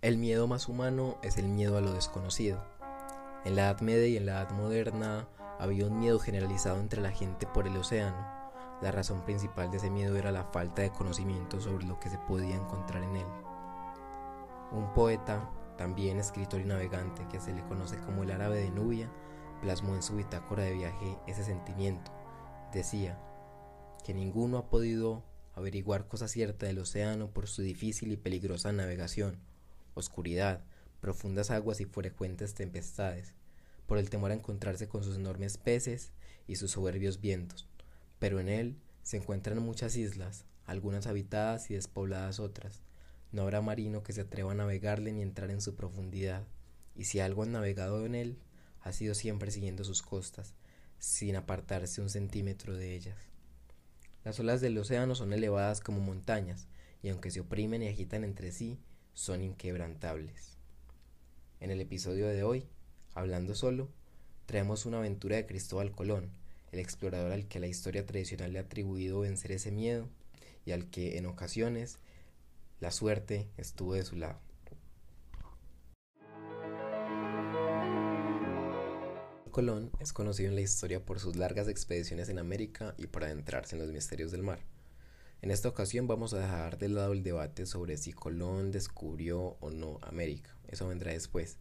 El miedo más humano es el miedo a lo desconocido. En la Edad Media y en la Edad Moderna había un miedo generalizado entre la gente por el océano. La razón principal de ese miedo era la falta de conocimiento sobre lo que se podía encontrar en él. Un poeta, también escritor y navegante que se le conoce como el árabe de Nubia, plasmó en su bitácora de viaje ese sentimiento. Decía que ninguno ha podido averiguar cosa cierta del océano por su difícil y peligrosa navegación oscuridad, profundas aguas y frecuentes tempestades, por el temor a encontrarse con sus enormes peces y sus soberbios vientos. Pero en él se encuentran muchas islas, algunas habitadas y despobladas otras. No habrá marino que se atreva a navegarle ni entrar en su profundidad, y si algo han navegado en él, ha sido siempre siguiendo sus costas, sin apartarse un centímetro de ellas. Las olas del océano son elevadas como montañas, y aunque se oprimen y agitan entre sí, son inquebrantables. En el episodio de hoy, hablando solo, traemos una aventura de Cristóbal Colón, el explorador al que la historia tradicional le ha atribuido vencer ese miedo y al que en ocasiones la suerte estuvo de su lado. Colón es conocido en la historia por sus largas expediciones en América y por adentrarse en los misterios del mar. En esta ocasión vamos a dejar de lado el debate sobre si Colón descubrió o no América, eso vendrá después,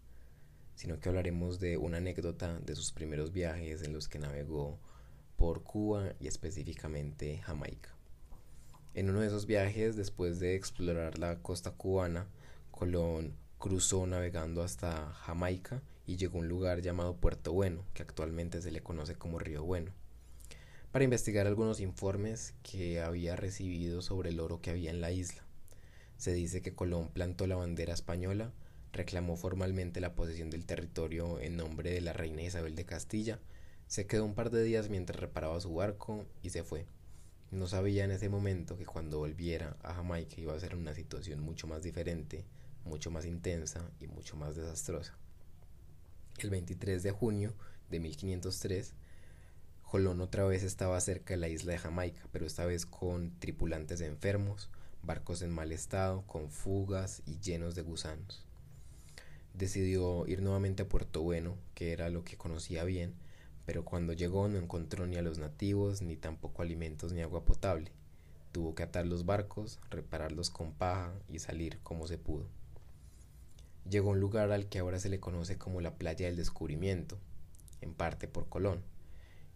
sino que hablaremos de una anécdota de sus primeros viajes en los que navegó por Cuba y específicamente Jamaica. En uno de esos viajes, después de explorar la costa cubana, Colón cruzó navegando hasta Jamaica y llegó a un lugar llamado Puerto Bueno, que actualmente se le conoce como Río Bueno para investigar algunos informes que había recibido sobre el oro que había en la isla. Se dice que Colón plantó la bandera española, reclamó formalmente la posesión del territorio en nombre de la reina Isabel de Castilla, se quedó un par de días mientras reparaba su barco y se fue. No sabía en ese momento que cuando volviera a Jamaica iba a ser una situación mucho más diferente, mucho más intensa y mucho más desastrosa. El 23 de junio de 1503, Colón otra vez estaba cerca de la isla de Jamaica, pero esta vez con tripulantes enfermos, barcos en mal estado, con fugas y llenos de gusanos. Decidió ir nuevamente a Puerto Bueno, que era lo que conocía bien, pero cuando llegó no encontró ni a los nativos, ni tampoco alimentos ni agua potable. Tuvo que atar los barcos, repararlos con paja y salir como se pudo. Llegó a un lugar al que ahora se le conoce como la Playa del Descubrimiento, en parte por Colón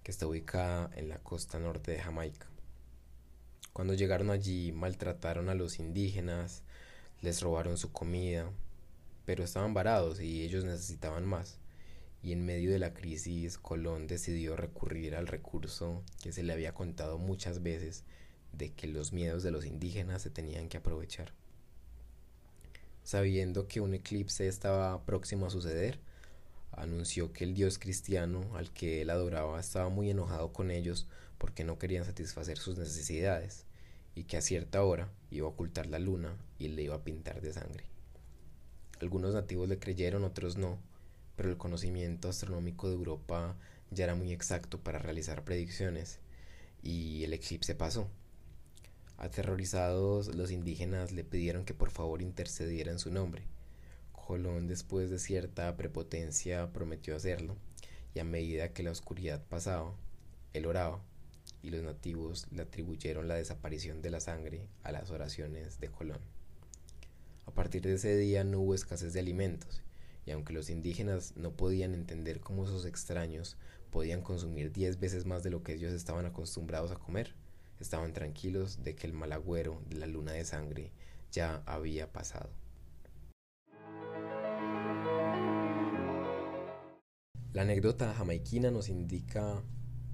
que está ubicada en la costa norte de Jamaica. Cuando llegaron allí maltrataron a los indígenas, les robaron su comida, pero estaban varados y ellos necesitaban más. Y en medio de la crisis, Colón decidió recurrir al recurso que se le había contado muchas veces de que los miedos de los indígenas se tenían que aprovechar. Sabiendo que un eclipse estaba próximo a suceder, anunció que el dios cristiano al que él adoraba estaba muy enojado con ellos porque no querían satisfacer sus necesidades y que a cierta hora iba a ocultar la luna y le iba a pintar de sangre. Algunos nativos le creyeron, otros no, pero el conocimiento astronómico de Europa ya era muy exacto para realizar predicciones y el eclipse pasó. Aterrorizados, los indígenas le pidieron que por favor intercediera en su nombre Colón, después de cierta prepotencia, prometió hacerlo, y a medida que la oscuridad pasaba, él oraba, y los nativos le atribuyeron la desaparición de la sangre a las oraciones de Colón. A partir de ese día no hubo escasez de alimentos, y aunque los indígenas no podían entender cómo esos extraños podían consumir diez veces más de lo que ellos estaban acostumbrados a comer, estaban tranquilos de que el malagüero de la luna de sangre ya había pasado. La anécdota jamaiquina nos indica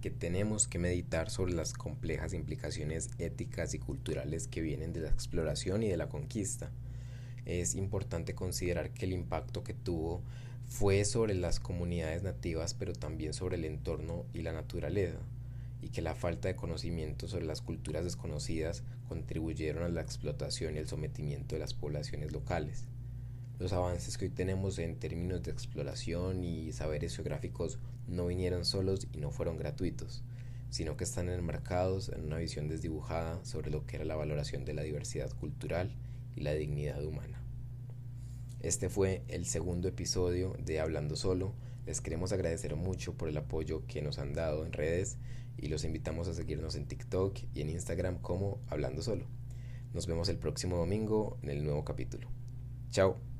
que tenemos que meditar sobre las complejas implicaciones éticas y culturales que vienen de la exploración y de la conquista. Es importante considerar que el impacto que tuvo fue sobre las comunidades nativas, pero también sobre el entorno y la naturaleza, y que la falta de conocimiento sobre las culturas desconocidas contribuyeron a la explotación y el sometimiento de las poblaciones locales. Los avances que hoy tenemos en términos de exploración y saberes geográficos no vinieron solos y no fueron gratuitos, sino que están enmarcados en una visión desdibujada sobre lo que era la valoración de la diversidad cultural y la dignidad humana. Este fue el segundo episodio de Hablando Solo. Les queremos agradecer mucho por el apoyo que nos han dado en redes y los invitamos a seguirnos en TikTok y en Instagram como Hablando Solo. Nos vemos el próximo domingo en el nuevo capítulo. Chao.